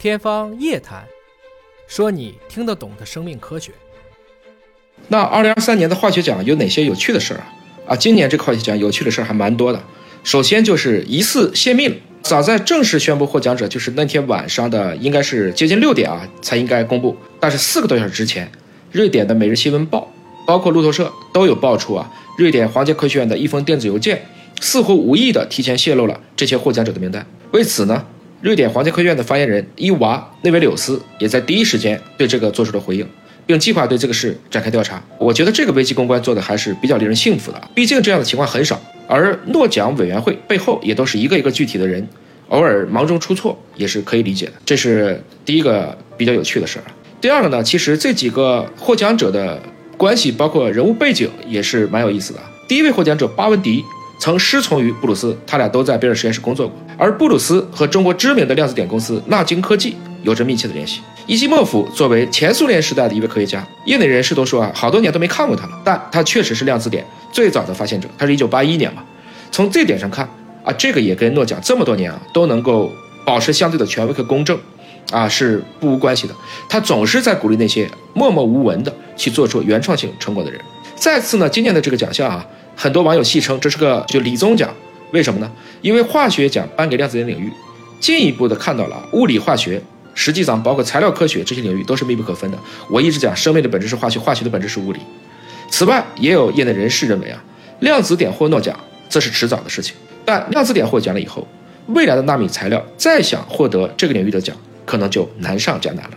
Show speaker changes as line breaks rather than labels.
天方夜谭，说你听得懂的生命科学。
那二零二三年的化学奖有哪些有趣的事儿啊？啊，今年这个化学奖有趣的事儿还蛮多的。首先就是疑似泄密了，早在正式宣布获奖者，就是那天晚上的，应该是接近六点啊才应该公布。但是四个多小时之前，瑞典的《每日新闻报》包括路透社都有爆出啊，瑞典皇家科学院的一封电子邮件似乎无意的提前泄露了这些获奖者的名单。为此呢？瑞典皇家科学院的发言人伊娃内维柳斯也在第一时间对这个做出了回应，并计划对这个事展开调查。我觉得这个危机公关做的还是比较令人信服的，毕竟这样的情况很少。而诺奖委员会背后也都是一个一个具体的人，偶尔忙中出错也是可以理解的。这是第一个比较有趣的事儿。第二个呢，其实这几个获奖者的关系，包括人物背景也是蛮有意思的。第一位获奖者巴文迪。曾师从于布鲁斯，他俩都在贝尔实验室工作过。而布鲁斯和中国知名的量子点公司纳晶科技有着密切的联系。伊西莫夫作为前苏联时代的一位科学家，业内人士都说啊，好多年都没看过他了。但他确实是量子点最早的发现者，他是一九八一年嘛。从这点上看啊，这个也跟诺奖这么多年啊都能够保持相对的权威和公正啊是不无关系的。他总是在鼓励那些默默无闻的去做出原创性成果的人。再次呢，今年的这个奖项啊。很多网友戏称这是个就理综奖，为什么呢？因为化学奖颁给量子点领域，进一步的看到了物理化学实际上包括材料科学这些领域都是密不可分的。我一直讲生命的本质是化学，化学的本质是物理。此外，也有业内人士认为啊，量子点获诺奖这是迟早的事情。但量子点获奖了以后，未来的纳米材料再想获得这个领域的奖，可能就难上加难了。